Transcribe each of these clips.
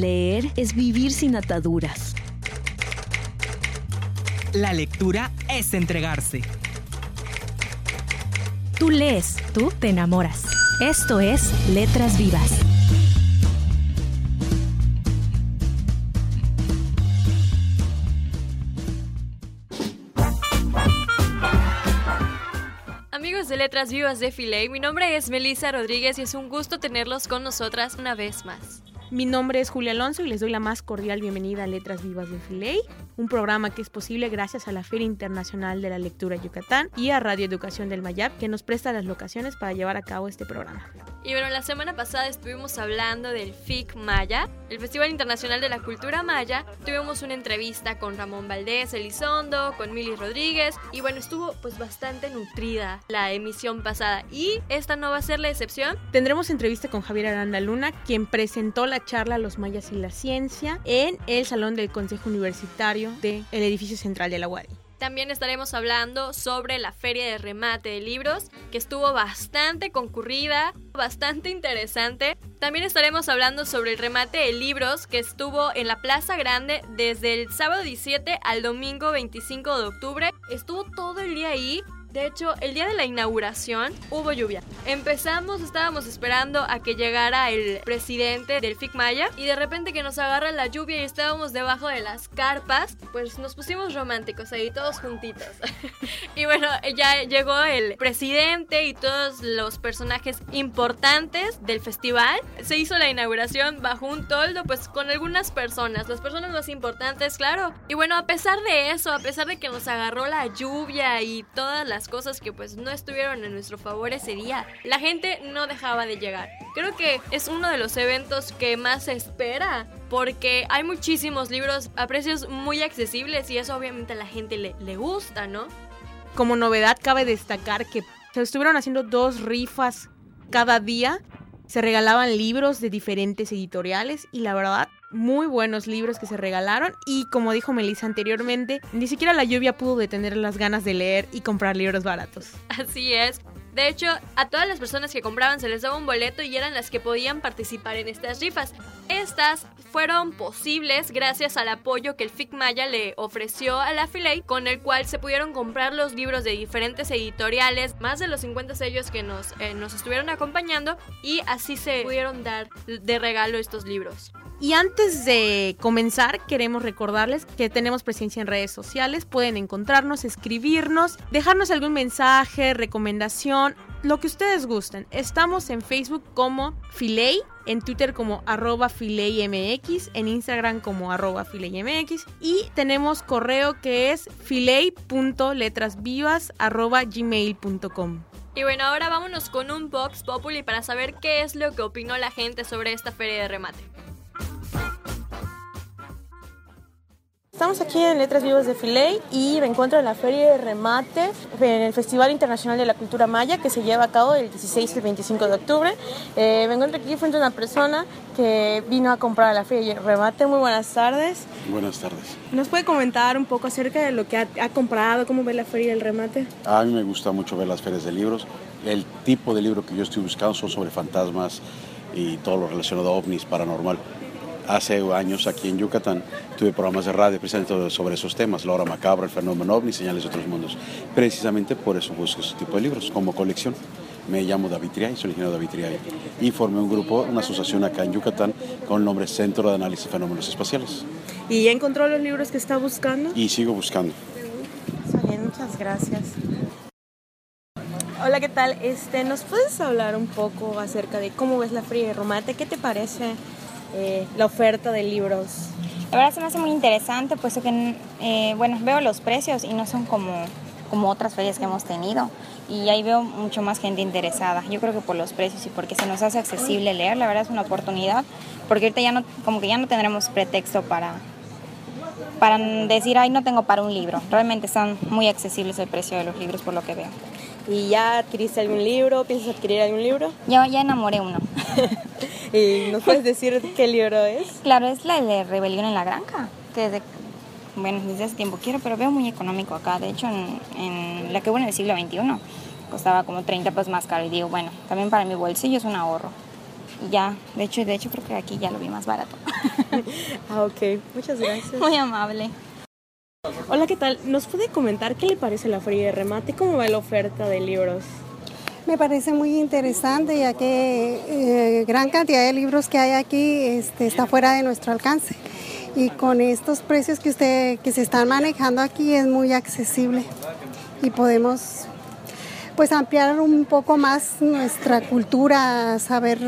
Leer es vivir sin ataduras. La lectura es entregarse. Tú lees, tú te enamoras. Esto es Letras Vivas. Amigos de Letras Vivas de Filey, mi nombre es Melissa Rodríguez y es un gusto tenerlos con nosotras una vez más. Mi nombre es Julia Alonso y les doy la más cordial bienvenida a Letras Vivas de Filey, un programa que es posible gracias a la Feria Internacional de la Lectura Yucatán y a Radio Educación del Mayab, que nos presta las locaciones para llevar a cabo este programa. Y bueno, la semana pasada estuvimos hablando del FIC Maya, el Festival Internacional de la Cultura Maya. Tuvimos una entrevista con Ramón Valdés Elizondo, con Mili Rodríguez y bueno, estuvo pues bastante nutrida la emisión pasada y esta no va a ser la excepción. Tendremos entrevista con Javier Aranda Luna, quien presentó la charla Los mayas y la ciencia en el Salón del Consejo Universitario del edificio central de la UARI. También estaremos hablando sobre la feria de remate de libros, que estuvo bastante concurrida, bastante interesante. También estaremos hablando sobre el remate de libros que estuvo en la Plaza Grande desde el sábado 17 al domingo 25 de octubre. Estuvo todo el día ahí de hecho, el día de la inauguración hubo lluvia. Empezamos, estábamos esperando a que llegara el presidente del FIC Maya y de repente que nos agarra la lluvia y estábamos debajo de las carpas, pues nos pusimos románticos ahí todos juntitos. y bueno, ya llegó el presidente y todos los personajes importantes del festival. Se hizo la inauguración bajo un toldo, pues con algunas personas, las personas más importantes, claro. Y bueno, a pesar de eso, a pesar de que nos agarró la lluvia y todas las cosas que pues no estuvieron en nuestro favor ese día. La gente no dejaba de llegar. Creo que es uno de los eventos que más se espera porque hay muchísimos libros a precios muy accesibles y eso obviamente a la gente le, le gusta, ¿no? Como novedad cabe destacar que se estuvieron haciendo dos rifas cada día. Se regalaban libros de diferentes editoriales y la verdad muy buenos libros que se regalaron y como dijo Melissa anteriormente, ni siquiera la lluvia pudo detener las ganas de leer y comprar libros baratos. Así es. De hecho, a todas las personas que compraban se les daba un boleto y eran las que podían participar en estas rifas. Estas fueron posibles gracias al apoyo que el FIC Maya le ofreció a la Filey, con el cual se pudieron comprar los libros de diferentes editoriales, más de los 50 sellos que nos, eh, nos estuvieron acompañando, y así se pudieron dar de regalo estos libros. Y antes de comenzar, queremos recordarles que tenemos presencia en redes sociales. Pueden encontrarnos, escribirnos, dejarnos algún mensaje, recomendación, lo que ustedes gusten. Estamos en Facebook como Filey, en Twitter como arroba fileymx, en Instagram como arroba fileymx y tenemos correo que es filey.letrasvivas arroba gmail.com. Y bueno, ahora vámonos con un Vox Populi para saber qué es lo que opinó la gente sobre esta feria de remate. Estamos aquí en Letras Vivas de Filey y me encuentro en la Feria de Remate en el Festival Internacional de la Cultura Maya que se lleva a cabo el 16 y el 25 de octubre. Eh, me encuentro aquí frente a una persona que vino a comprar a la Feria de Remate. Muy buenas tardes. Buenas tardes. ¿Nos puede comentar un poco acerca de lo que ha, ha comprado, cómo ve la Feria del Remate? A mí me gusta mucho ver las ferias de libros. El tipo de libro que yo estoy buscando son sobre fantasmas y todo lo relacionado a ovnis, paranormal hace años aquí en Yucatán tuve programas de radio precisamente sobre esos temas, la hora macabra, el fenómeno ovni, señales de otros mundos. Precisamente por eso busco ese tipo de libros como colección. Me llamo David Triay, soy ingeniero David Triay y formé un grupo, una asociación acá en Yucatán con el nombre Centro de Análisis de Fenómenos Espaciales. ¿Y ya encontró los libros que está buscando? Y sigo buscando. Está bien, muchas gracias. Hola, ¿qué tal? Este, ¿Nos puedes hablar un poco acerca de cómo ves la Feria de Romate? ¿Qué te parece eh, la oferta de libros? La verdad se me hace muy interesante, puesto que, eh, bueno, veo los precios y no son como, como otras ferias que hemos tenido. Y ahí veo mucho más gente interesada. Yo creo que por los precios y porque se nos hace accesible leer, la verdad es una oportunidad, porque ahorita ya no, como que ya no tendremos pretexto para, para decir, ay, no tengo para un libro. Realmente están muy accesibles el precio de los libros por lo que veo. ¿Y ya adquiriste algún libro? ¿Piensas adquirir algún libro? Ya, ya enamoré uno. ¿Y nos puedes decir qué libro es? Claro, es la de Rebelión en la Granja, que desde, bueno, desde hace tiempo quiero, pero veo muy económico acá. De hecho, en, en la que hubo en el siglo XXI costaba como 30 pesos más caro. Y digo, bueno, también para mi bolsillo es un ahorro. y ya, de hecho, de hecho creo que aquí ya lo vi más barato. ah, ok, muchas gracias. Muy amable. Hola, ¿qué tal? ¿Nos puede comentar qué le parece la feria de remate? ¿Cómo va la oferta de libros? Me parece muy interesante ya que eh, gran cantidad de libros que hay aquí este, está fuera de nuestro alcance y con estos precios que usted que se están manejando aquí es muy accesible y podemos pues ampliar un poco más nuestra cultura, saber,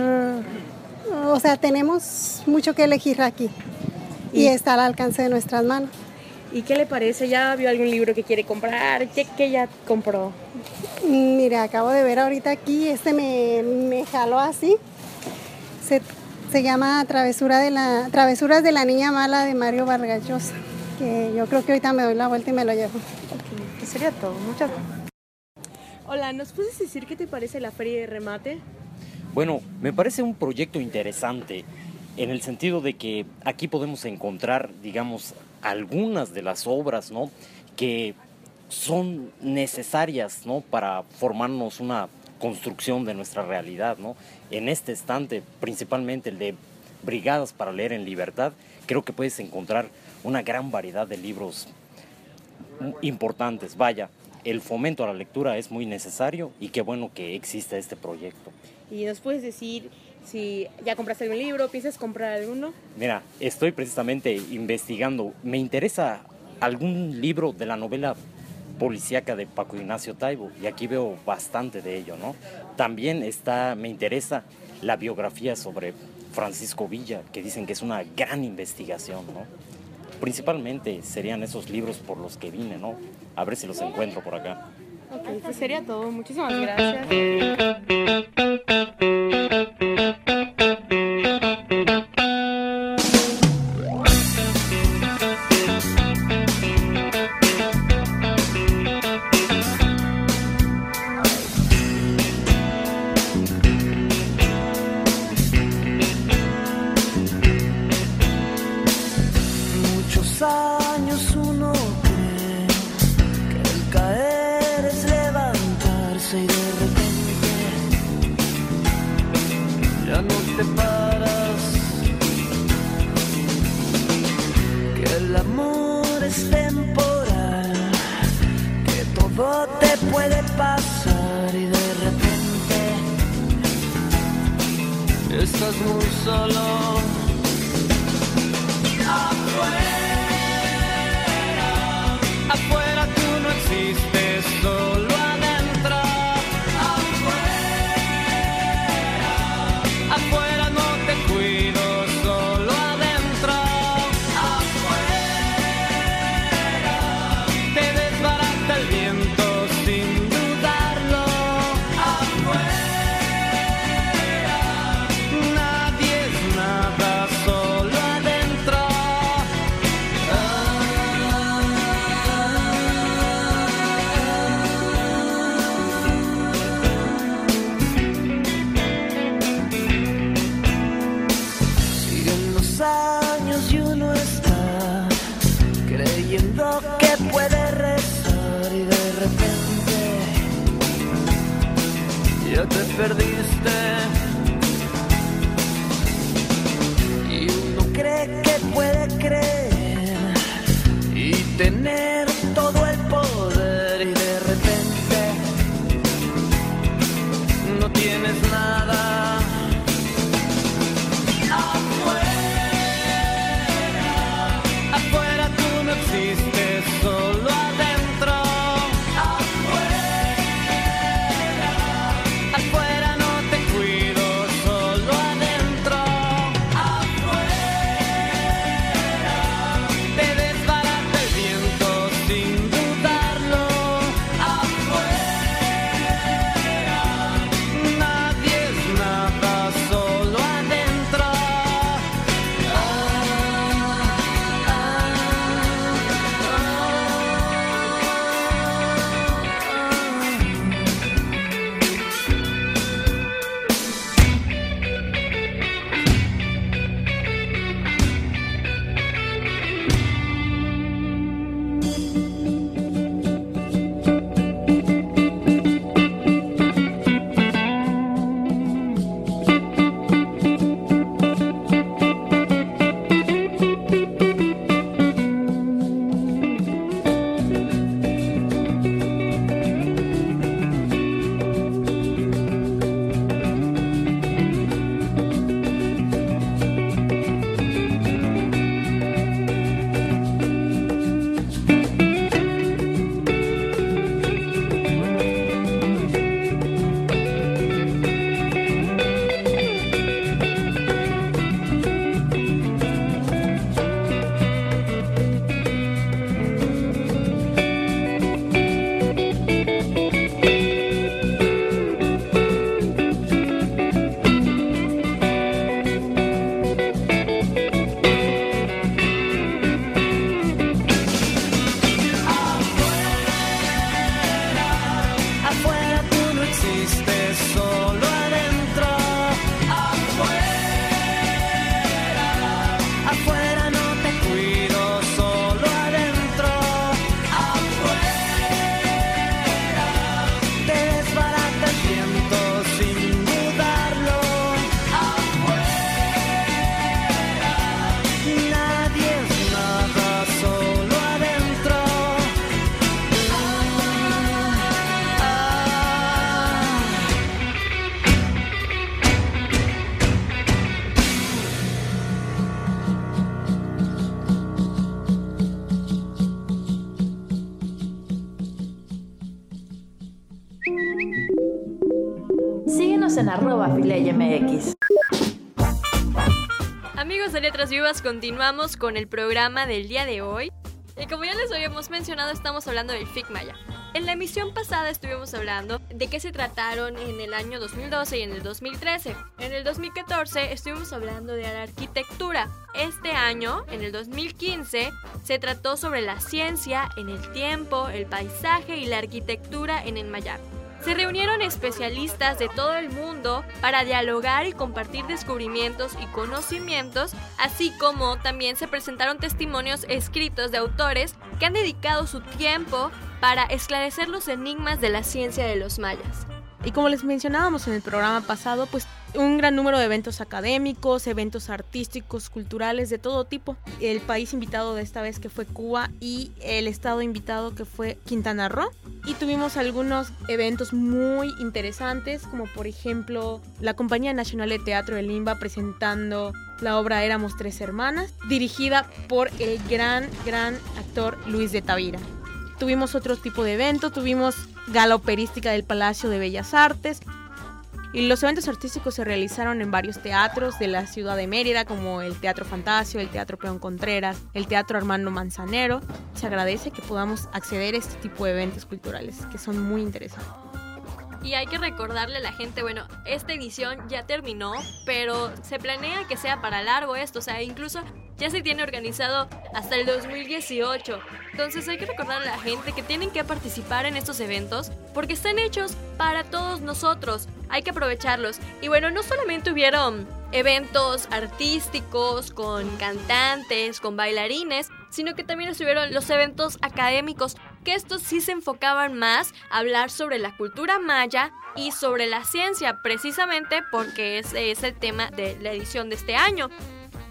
o sea, tenemos mucho que elegir aquí y, está al alcance de nuestras manos. ¿Y qué le parece? ¿Ya vio algún libro que quiere comprar? ¿Qué, ya compró? Mire, acabo de ver ahorita aquí, este me, me jaló así. Se, se, llama Travesura de la, Travesuras de la Niña Mala de Mario Vargas Llosa, que yo creo que ahorita me doy la vuelta y me lo llevo. Ok, sería todo. Muchas gracias. Hola, ¿nos puedes decir qué te parece la feria de remate? Bueno, me parece un proyecto interesante en el sentido de que aquí podemos encontrar, digamos, algunas de las obras, ¿no? Que son necesarias, ¿no? Para formarnos una construcción de nuestra realidad, ¿no? En este estante, principalmente el de Brigadas para leer en libertad, creo que puedes encontrar una gran variedad de libros importantes. Vaya, el fomento a la lectura es muy necesario y qué bueno que exista este proyecto. ¿Y nos puedes decir si ya compraste algún libro, piensas comprar alguno? Mira, estoy precisamente investigando. Me interesa algún libro de la novela policíaca de Paco Ignacio Taibo y aquí veo bastante de ello, ¿no? También está, me interesa la biografía sobre Francisco Villa, que dicen que es una gran investigación, ¿no? Principalmente serían esos libros por los que vine, ¿no? A ver si los encuentro por acá. Ok, pues sería todo. Muchísimas gracias. Letras Vivas, continuamos con el programa del día de hoy. Y como ya les habíamos mencionado, estamos hablando del FIC Maya. En la emisión pasada estuvimos hablando de qué se trataron en el año 2012 y en el 2013. En el 2014 estuvimos hablando de la arquitectura. Este año, en el 2015, se trató sobre la ciencia en el tiempo, el paisaje y la arquitectura en el Maya. Se reunieron especialistas de todo el mundo para dialogar y compartir descubrimientos y conocimientos, así como también se presentaron testimonios escritos de autores que han dedicado su tiempo para esclarecer los enigmas de la ciencia de los mayas. Y como les mencionábamos en el programa pasado, pues un gran número de eventos académicos, eventos artísticos, culturales, de todo tipo. El país invitado de esta vez que fue Cuba y el estado invitado que fue Quintana Roo. Y tuvimos algunos eventos muy interesantes, como por ejemplo la Compañía Nacional de Teatro de Limba presentando la obra Éramos Tres Hermanas, dirigida por el gran, gran actor Luis de Tavira. Tuvimos otro tipo de evento, tuvimos gala operística del Palacio de Bellas Artes. Y los eventos artísticos se realizaron en varios teatros de la ciudad de Mérida, como el Teatro Fantasio, el Teatro Peón Contreras, el Teatro Armando Manzanero. Se agradece que podamos acceder a este tipo de eventos culturales, que son muy interesantes. Y hay que recordarle a la gente, bueno, esta edición ya terminó, pero se planea que sea para largo esto, o sea, incluso ya se tiene organizado hasta el 2018. Entonces hay que recordarle a la gente que tienen que participar en estos eventos porque están hechos para todos nosotros. Hay que aprovecharlos. Y bueno, no solamente hubieron eventos artísticos con cantantes, con bailarines, sino que también estuvieron los eventos académicos, que estos sí se enfocaban más a hablar sobre la cultura maya y sobre la ciencia, precisamente porque ese es el tema de la edición de este año.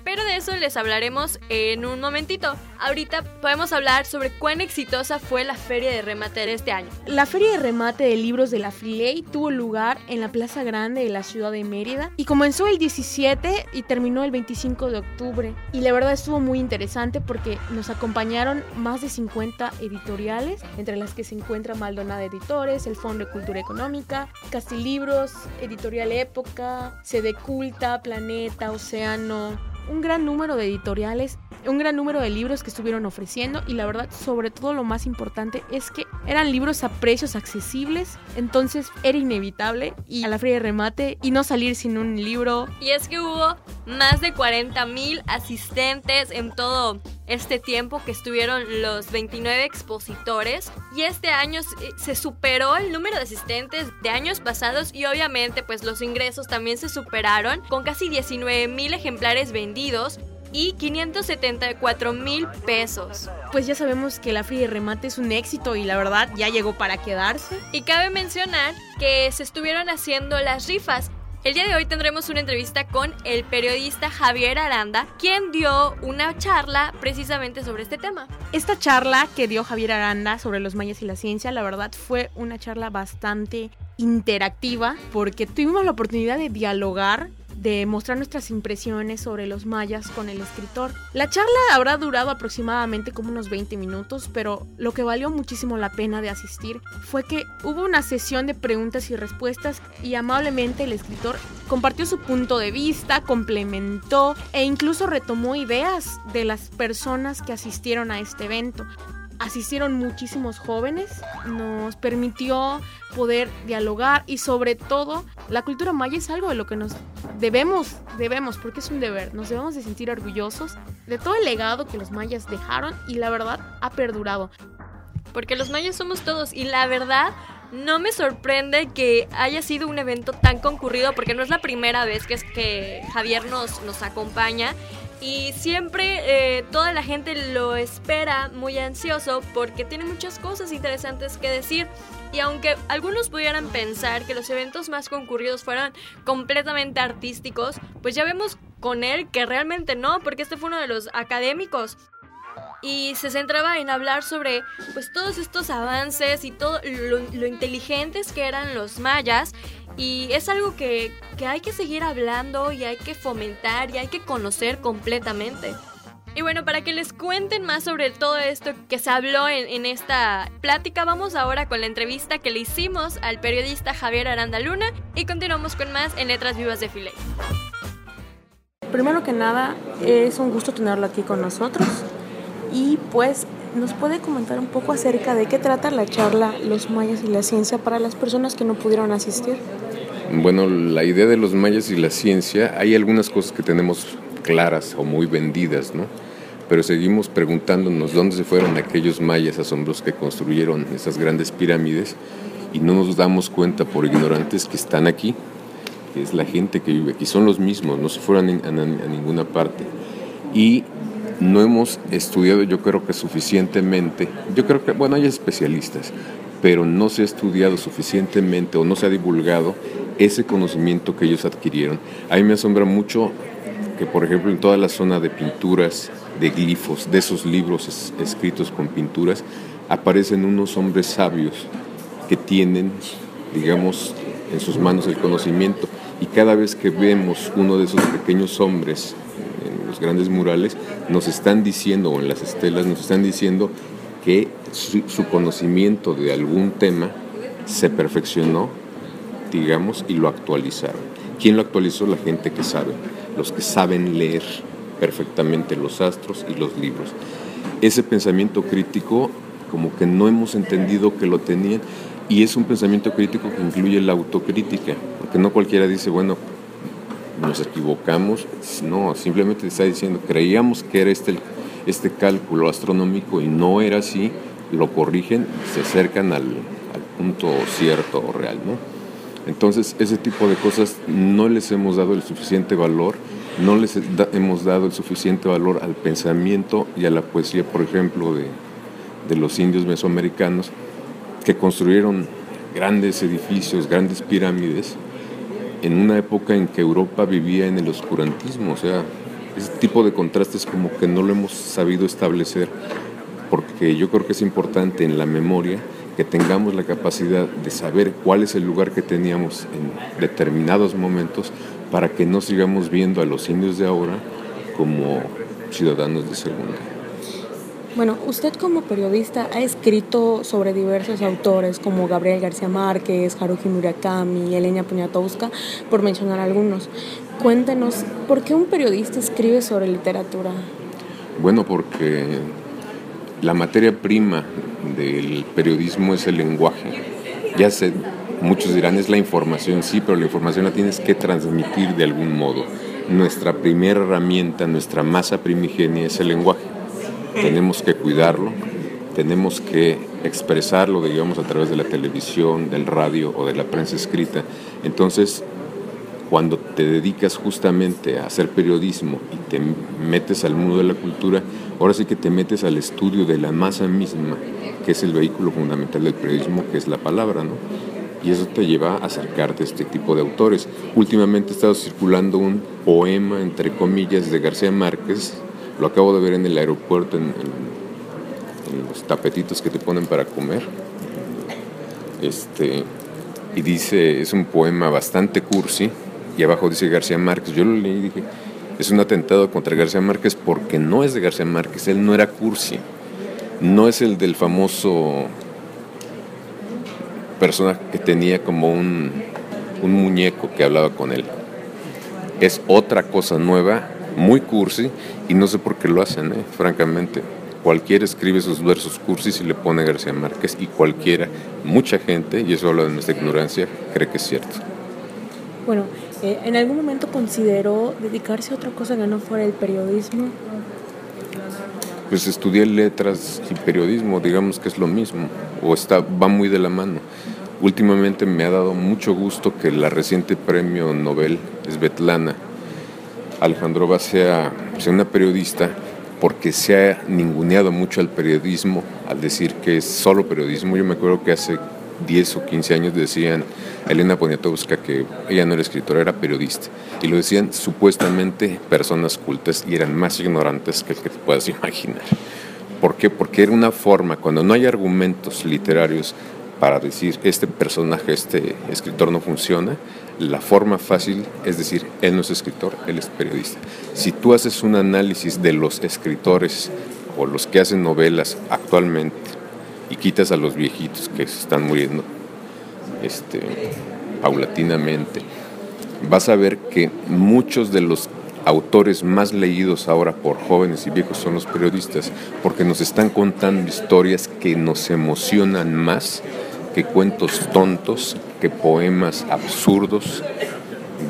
Pero de eso les hablaremos en un momentito. Ahorita podemos hablar sobre cuán exitosa fue la feria de remate de este año. La feria de remate de libros de la Filey tuvo lugar en la Plaza Grande de la ciudad de Mérida y comenzó el 17 y terminó el 25 de octubre. Y la verdad estuvo muy interesante porque nos acompañaron más de 50 editoriales, entre las que se encuentra Maldonado Editores, el Fondo de Cultura Económica, Castilibros, Editorial Época, Sede Culta, Planeta, Océano, un gran número de editoriales, un gran número de libros que estuvieron ofreciendo y la verdad, sobre todo lo más importante es que eran libros a precios accesibles, entonces era inevitable ir a la feria de remate y no salir sin un libro. Y es que hubo más de 40 mil asistentes en todo este tiempo que estuvieron los 29 expositores y este año se superó el número de asistentes de años pasados y obviamente pues los ingresos también se superaron con casi 19 mil ejemplares vendidos y 574 mil pesos. Pues ya sabemos que la Feria de Remate es un éxito y la verdad ya llegó para quedarse. Y cabe mencionar que se estuvieron haciendo las rifas el día de hoy tendremos una entrevista con el periodista Javier Aranda, quien dio una charla precisamente sobre este tema. Esta charla que dio Javier Aranda sobre los mayas y la ciencia, la verdad fue una charla bastante interactiva porque tuvimos la oportunidad de dialogar de mostrar nuestras impresiones sobre los mayas con el escritor. La charla habrá durado aproximadamente como unos 20 minutos, pero lo que valió muchísimo la pena de asistir fue que hubo una sesión de preguntas y respuestas y amablemente el escritor compartió su punto de vista, complementó e incluso retomó ideas de las personas que asistieron a este evento asistieron muchísimos jóvenes, nos permitió poder dialogar y sobre todo la cultura maya es algo de lo que nos debemos, debemos, porque es un deber, nos debemos de sentir orgullosos de todo el legado que los mayas dejaron y la verdad ha perdurado. Porque los mayas somos todos y la verdad no me sorprende que haya sido un evento tan concurrido porque no es la primera vez que es que Javier nos, nos acompaña y siempre eh, toda la gente lo espera muy ansioso porque tiene muchas cosas interesantes que decir. Y aunque algunos pudieran pensar que los eventos más concurridos fueran completamente artísticos, pues ya vemos con él que realmente no, porque este fue uno de los académicos y se centraba en hablar sobre pues todos estos avances y todo lo, inteligentes que eran los mayas y es algo que, que hay que seguir hablando y hay que fomentar y hay que conocer completamente. Y bueno, para que les cuenten más sobre todo esto que se habló en, esta plática, vamos ahora con la entrevista que le hicimos al periodista Javier Aranda Luna y continuamos con más en Letras Vivas de Filey. Primero que nada, es un gusto tenerlo aquí con nosotros y pues nos puede comentar un poco acerca de qué trata la charla Los mayas y la ciencia para las personas que no pudieron asistir. Bueno, la idea de los mayas y la ciencia, hay algunas cosas que tenemos claras o muy vendidas, ¿no? pero seguimos preguntándonos dónde se fueron aquellos mayas asombrosos que construyeron esas grandes pirámides y no nos damos cuenta por ignorantes que están aquí, que es la gente que vive aquí, son los mismos, no se fueron a, ninguna parte. Y no hemos estudiado yo creo que suficientemente, yo creo que, bueno, hay especialistas, pero no se ha estudiado suficientemente o no se ha divulgado ese conocimiento que ellos adquirieron. A mí me asombra mucho que, por ejemplo, en toda la zona de pinturas de glifos, de esos libros escritos con pinturas, aparecen unos hombres sabios que tienen, digamos, en sus manos el conocimiento. Y cada vez que vemos uno de esos pequeños hombres en los grandes murales, nos están diciendo, o en las estelas, nos están diciendo que su, su conocimiento de algún tema se perfeccionó, digamos, y lo actualizaron. ¿Quién lo actualizó? La gente que sabe, los que saben leer perfectamente los astros y los libros. Ese pensamiento crítico como que no hemos entendido que lo tenían y es un pensamiento crítico que incluye la autocrítica, porque no cualquiera dice, bueno, nos equivocamos, no, simplemente está diciendo, creíamos que era este, este cálculo astronómico y no era así, lo corrigen, se acercan al, punto cierto o real, ¿no? Entonces, ese tipo de cosas no les hemos dado el suficiente valor no les hemos dado el suficiente valor al pensamiento y a la poesía, por ejemplo, de, de los indios mesoamericanos, que construyeron grandes edificios, grandes pirámides, en una época en que Europa vivía en el oscurantismo. O sea, ese tipo de contrastes como que no lo hemos sabido establecer, porque yo creo que es importante en la memoria que tengamos la capacidad de saber cuál es el lugar que teníamos en determinados momentos para que no sigamos viendo a los indios de ahora como ciudadanos de segunda. Bueno, usted como periodista ha escrito sobre diversos autores como Gabriel García Márquez, Haruki Murakami, Elena Poniatowska, por mencionar algunos. Cuéntenos, ¿por qué un periodista escribe sobre literatura? Bueno, porque la materia prima del periodismo es el lenguaje. Ya se Muchos dirán es la información, sí, pero la información la tienes que transmitir de algún modo. Nuestra primera herramienta, nuestra masa primigenia es el lenguaje. Tenemos que cuidarlo, tenemos que expresarlo, digamos, a través de la televisión, del radio o de la prensa escrita. Entonces, cuando te dedicas justamente a hacer periodismo y te metes al mundo de la cultura, ahora sí que te metes al estudio de la masa misma, que es el vehículo fundamental del periodismo, que es la palabra, ¿no? y eso te lleva a acercarte a este tipo de autores. Últimamente ha estado circulando un poema, entre comillas, de García Márquez, lo acabo de ver en el aeropuerto, en, los tapetitos que te ponen para comer. Este, y dice, es un poema bastante cursi, y abajo dice García Márquez. Yo lo leí y dije, es un atentado contra García Márquez porque no es de García Márquez, él no era cursi, no es el del famoso persona que tenía como un, muñeco que hablaba con él. Es otra cosa nueva, muy cursi, y no sé por qué lo hacen, ¿eh? francamente. Cualquiera escribe sus versos cursis y le pone García Márquez, y cualquiera, mucha gente, y eso habla de nuestra ignorancia, cree que es cierto. Bueno, eh, ¿en algún momento consideró dedicarse a otra cosa que no fuera el periodismo? Pues estudié letras y periodismo, digamos que es lo mismo, o está, va muy de la mano. Últimamente me ha dado mucho gusto que la reciente premio Nobel Svetlana Alejandrova sea, sea una periodista porque se ha ninguneado mucho al periodismo al decir que es solo periodismo. Yo me acuerdo que hace 10 o 15 años decían a Elena Poniatowska que ella no era escritora, era periodista. Y lo decían supuestamente personas cultas y eran más ignorantes que el que te puedas imaginar. ¿Por qué? Porque era una forma, cuando no hay argumentos literarios para decir este personaje, este escritor no funciona, la forma fácil es decir, él no es escritor, él es periodista. Si tú haces un análisis de los escritores o los que hacen novelas actualmente y quitas a los viejitos que se están muriendo este, paulatinamente, vas a ver que muchos de los autores más leídos ahora por jóvenes y viejos son los periodistas, porque nos están contando historias que nos emocionan más que cuentos tontos, que poemas absurdos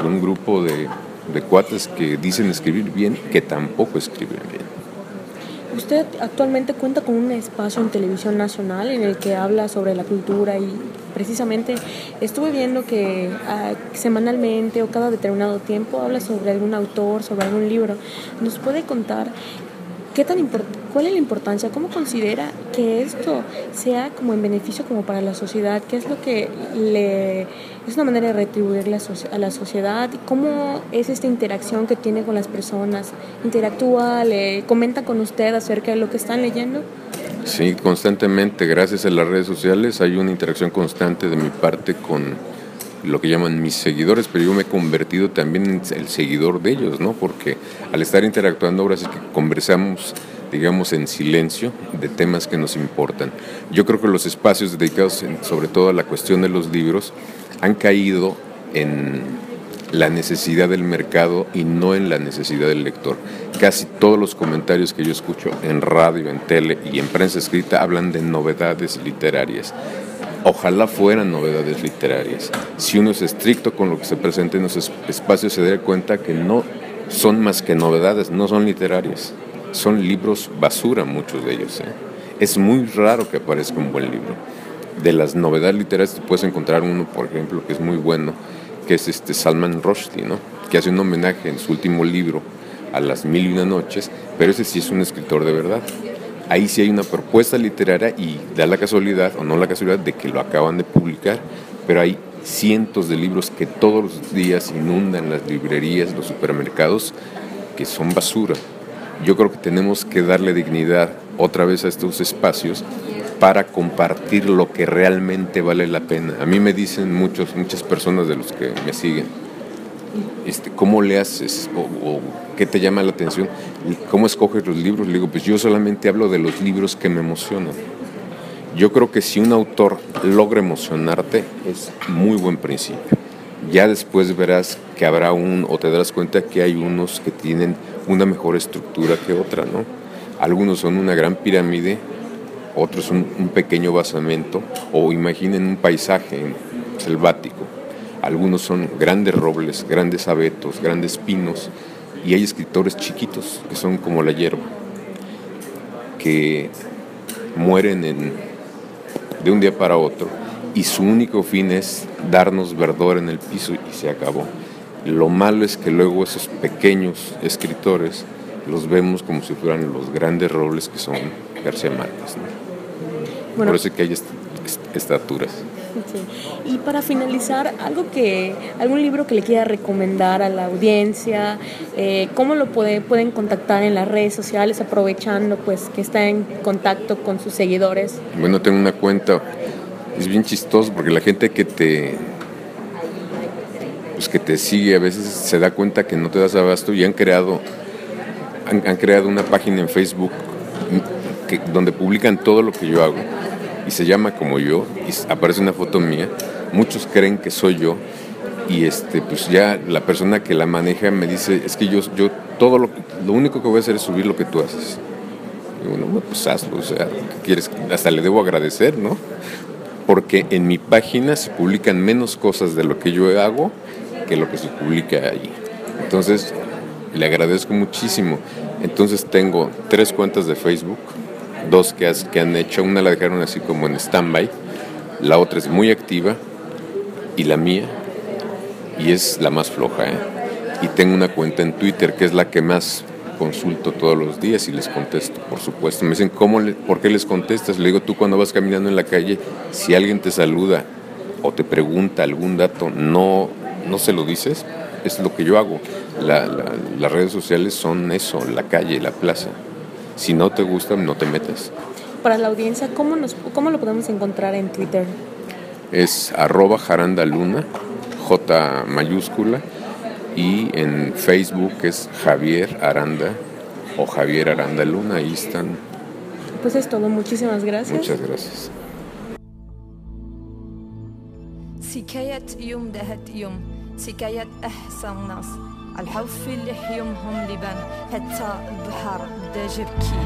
de un grupo de, de cuates que dicen escribir bien, que tampoco escriben bien. Usted actualmente cuenta con un espacio en televisión nacional en el que habla sobre la cultura y precisamente estuve viendo que ah, semanalmente o cada determinado tiempo habla sobre algún autor, sobre algún libro. ¿Nos puede contar qué tan cuál es la importancia, cómo considera que esto sea como en beneficio como para la sociedad, qué es lo que le es una manera de retribuirle a la sociedad, cómo es esta interacción que tiene con las personas, interactúa, le comenta con usted acerca de lo que están leyendo. Sí, constantemente, gracias a las redes sociales hay una interacción constante de mi parte con lo que llaman mis seguidores, pero yo me he convertido también en el seguidor de ellos, ¿no? Porque al estar interactuando ahora sí que conversamos, digamos, en silencio de temas que nos importan. Yo creo que los espacios dedicados sobre todo a la cuestión de los libros han caído en la necesidad del mercado y no en la necesidad del lector. Casi todos los comentarios que yo escucho en radio, en tele y en prensa escrita hablan de novedades literarias. Ojalá fueran novedades literarias. Si uno es estricto con lo que se presenta en los espacios, se da cuenta que no son más que novedades, no son literarias. Son libros basura, muchos de ellos. ¿eh? Es muy raro que aparezca un buen libro. De las novedades literarias te puedes encontrar uno, por ejemplo, que es muy bueno, que es este Salman Rushdie, ¿no? que hace un homenaje en su último libro a las mil y una noches, pero ese sí es un escritor de verdad ahí sí hay una propuesta literaria y da la casualidad, o no la casualidad, de que lo acaban de publicar, pero hay cientos de libros que todos los días inundan las librerías, los supermercados, que son basura. Yo creo que tenemos que darle dignidad otra vez a estos espacios para compartir lo que realmente vale la pena. A mí me dicen muchos, muchas personas de los que me siguen, este, ¿cómo le haces? O, qué te llama la atención? ¿Cómo escoges los libros? Le digo, pues yo solamente hablo de los libros que me emocionan. Yo creo que si un autor logra emocionarte, es muy buen principio. Ya después verás que habrá un, o te darás cuenta que hay unos que tienen una mejor estructura que otra, ¿no? Algunos son una gran pirámide, otros un, un pequeño basamento, o imaginen un paisaje selvático algunos son grandes robles, grandes abetos, grandes pinos, y hay escritores chiquitos que son como la hierba, que mueren de un día para otro y su único fin es darnos verdor en el piso y se acabó. Lo malo es que luego esos pequeños escritores los vemos como si fueran los grandes robles que son García Márquez. Por eso es que hay estaturas. Y para finalizar, algo que, algún libro que le quiera recomendar a la audiencia, eh, cómo lo puede, pueden contactar en las redes sociales, aprovechando pues que está en contacto con sus seguidores. Bueno, tengo una cuenta, es bien chistoso porque la gente que te pues que te sigue a veces se da cuenta que no te das abasto y han creado han, han creado una página en Facebook que, donde publican todo lo que yo hago y se llama como yo y aparece una foto mía, muchos creen que soy yo y este pues ya la persona que la maneja me dice, es que yo yo todo lo lo único que voy a hacer es subir lo que tú haces. Y bueno, pues hazlo, o sea, quieres? Hasta le debo agradecer, ¿no? Porque en mi página se publican menos cosas de lo que yo hago que lo que se publica ahí. Entonces, le agradezco muchísimo. Entonces tengo tres cuentas de Facebook, dos que, han hecho, una la dejaron así como en stand-by, la otra es muy activa y la mía, y es la más floja. ¿eh? Y tengo una cuenta en Twitter que es la que más consulto todos los días y les contesto, por supuesto. Me dicen, ¿cómo ¿por qué les contestas? Le digo, tú cuando vas caminando en la calle, si alguien te saluda o te pregunta algún dato, no, no se lo dices, es lo que yo hago. las redes sociales son eso, la calle, la plaza. Si no te gusta, no te metas. Para la audiencia, ¿cómo, nos, cómo lo podemos encontrar en Twitter? Es arroba jarandaluna, J mayúscula y en Facebook es Javier Aranda o Javier Aranda Luna, ahí están. Pues es todo, muchísimas gracias. Muchas gracias. سكاية يوم دهت يوم سكاية أحسن ناس الحوف اللي يومهم لبان حتى البحر بدا جركي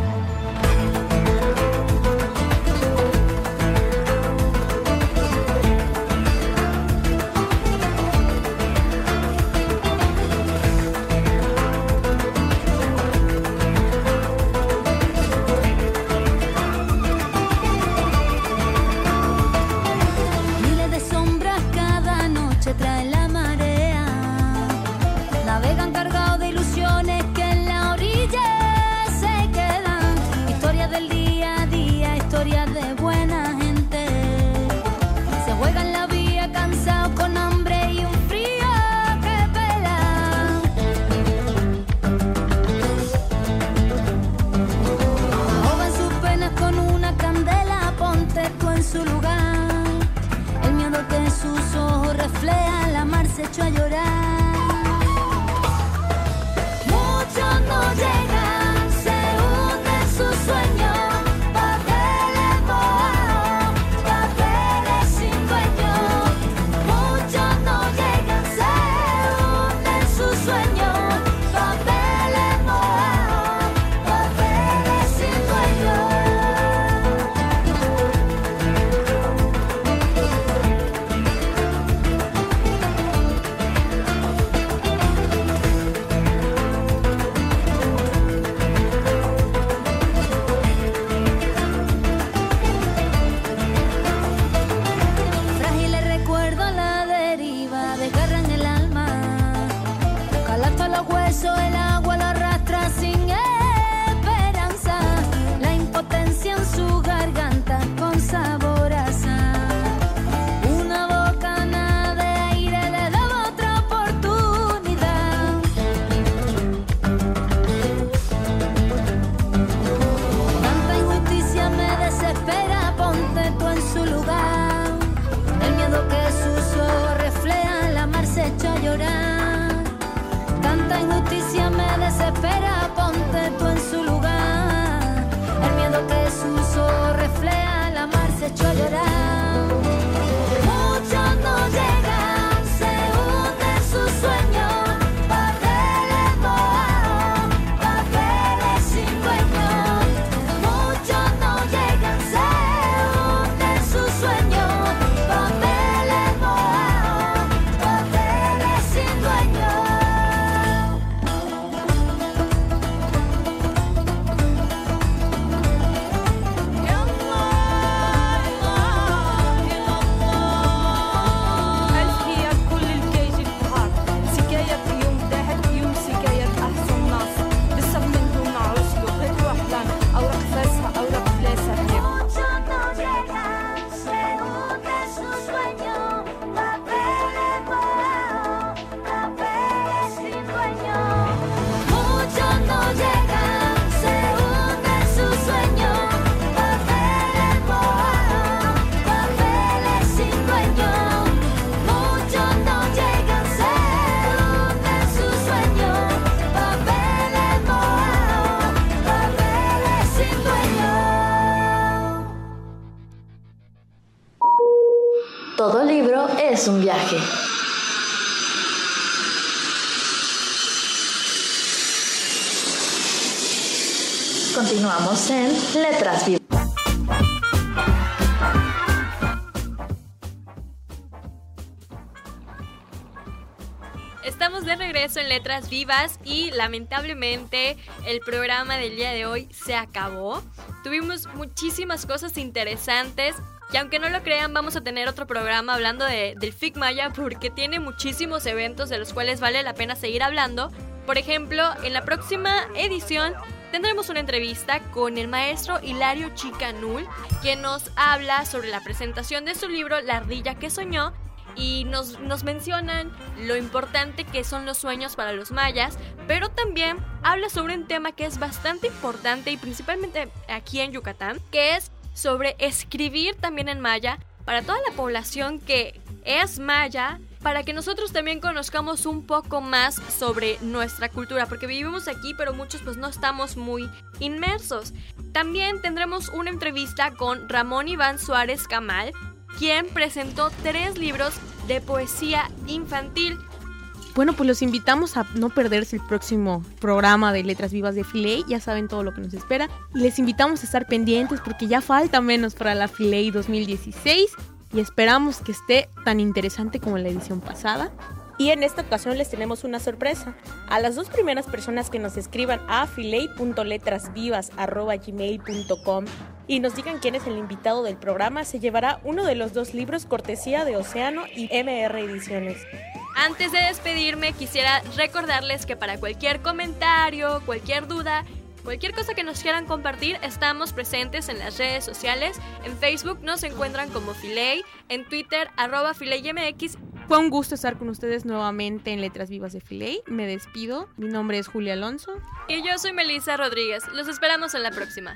Me desespera, ponte tú en su lugar. El miedo que sus ojos reflejan, la mar se echó a llorar. Un viaje. Continuamos en Letras Vivas. Estamos de regreso en Letras Vivas y lamentablemente el programa del día de hoy se acabó. Tuvimos muchísimas cosas interesantes y aunque no lo crean vamos a tener otro programa hablando de, del FIC Maya porque tiene muchísimos eventos de los cuales vale la pena seguir hablando. Por ejemplo, en la próxima edición tendremos una entrevista con el maestro Hilario Chicanul, quien nos habla sobre la presentación de su libro La ardilla que soñó y nos, nos mencionan lo importante que son los sueños para los mayas, pero también habla sobre un tema que es bastante importante y principalmente aquí en Yucatán, que es sobre escribir también en maya para toda la población que es maya para que nosotros también conozcamos un poco más sobre nuestra cultura, porque vivimos aquí, pero muchos pues no estamos muy inmersos. También tendremos una entrevista con Ramón Iván Suárez Camal, quien presentó tres libros de poesía infantil. Bueno, pues los invitamos a no perderse el próximo programa de Letras Vivas de Filey. Ya saben todo lo que nos espera. Y les invitamos a estar pendientes porque ya falta menos para la Filey 2016 y esperamos que esté tan interesante como la edición pasada. Y en esta ocasión les tenemos una sorpresa. A las dos primeras personas que nos escriban a filey.letrasvivas.gmail.com y nos digan quién es el invitado del programa, se llevará uno de los dos libros cortesía de Océano y MR Ediciones. Antes de despedirme, quisiera recordarles que para cualquier comentario, cualquier duda, cualquier cosa que nos quieran compartir, estamos presentes en las redes sociales. En Facebook nos encuentran como Filey, en Twitter arroba FileyMX. Fue un gusto estar con ustedes nuevamente en Letras Vivas de Filey. Me despido. Mi nombre es Julia Alonso. Y yo soy Melissa Rodríguez. Los esperamos en la próxima.